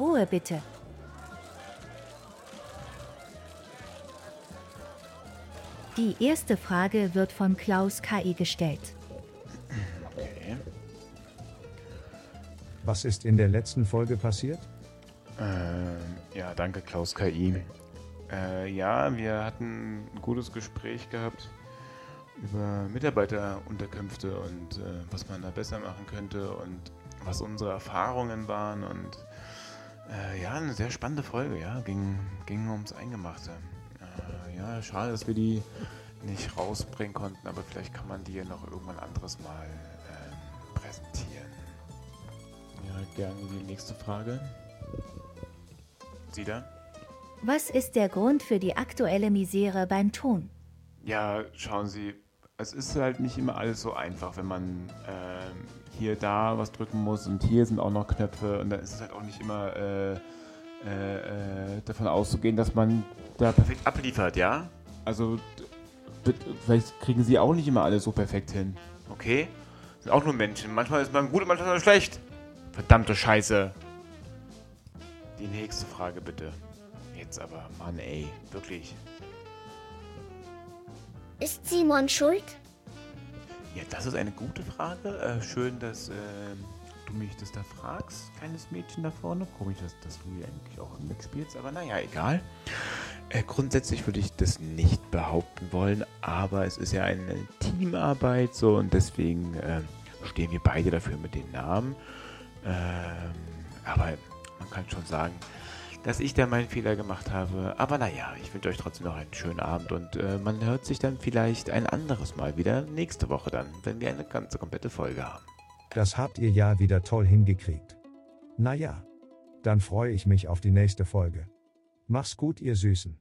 Ruhe bitte. Die erste Frage wird von Klaus KI gestellt. Okay. Was ist in der letzten Folge passiert? Ähm, ja, danke Klaus KI. Äh, ja, wir hatten ein gutes Gespräch gehabt über Mitarbeiterunterkünfte und äh, was man da besser machen könnte und was unsere Erfahrungen waren und äh, ja, eine sehr spannende Folge, ja, ging, ging ums Eingemachte. Äh, ja, schade, dass wir die nicht rausbringen konnten, aber vielleicht kann man die ja noch irgendwann anderes Mal ähm, präsentieren. Ja, gerne die nächste Frage. Sie da? Was ist der Grund für die aktuelle Misere beim Ton? Ja, schauen Sie, es ist halt nicht immer alles so einfach, wenn man ähm, hier da was drücken muss und hier sind auch noch Knöpfe und dann ist es halt auch nicht immer äh, äh, äh, davon auszugehen, dass man da perfekt abliefert, ja? Also vielleicht kriegen Sie auch nicht immer alles so perfekt hin, okay? Sind auch nur Menschen. Manchmal ist man gut und manchmal ist man schlecht. Verdammte Scheiße. Die nächste Frage bitte. Jetzt aber, Mann, ey, wirklich. Ist Simon schuld? Ja, das ist eine gute Frage. Äh, schön, dass ähm, du mich das da fragst, kleines Mädchen da vorne. Komisch, dass, dass du hier eigentlich auch mitspielst, aber naja, egal. Äh, grundsätzlich würde ich das nicht behaupten wollen, aber es ist ja eine Teamarbeit so und deswegen ähm, stehen wir beide dafür mit den Namen. Ähm, aber man kann schon sagen, dass ich da meinen Fehler gemacht habe. Aber naja, ich wünsche euch trotzdem noch einen schönen Abend und äh, man hört sich dann vielleicht ein anderes Mal wieder nächste Woche dann, wenn wir eine ganze komplette Folge haben. Das habt ihr ja wieder toll hingekriegt. Naja. Dann freue ich mich auf die nächste Folge. Mach's gut, ihr Süßen.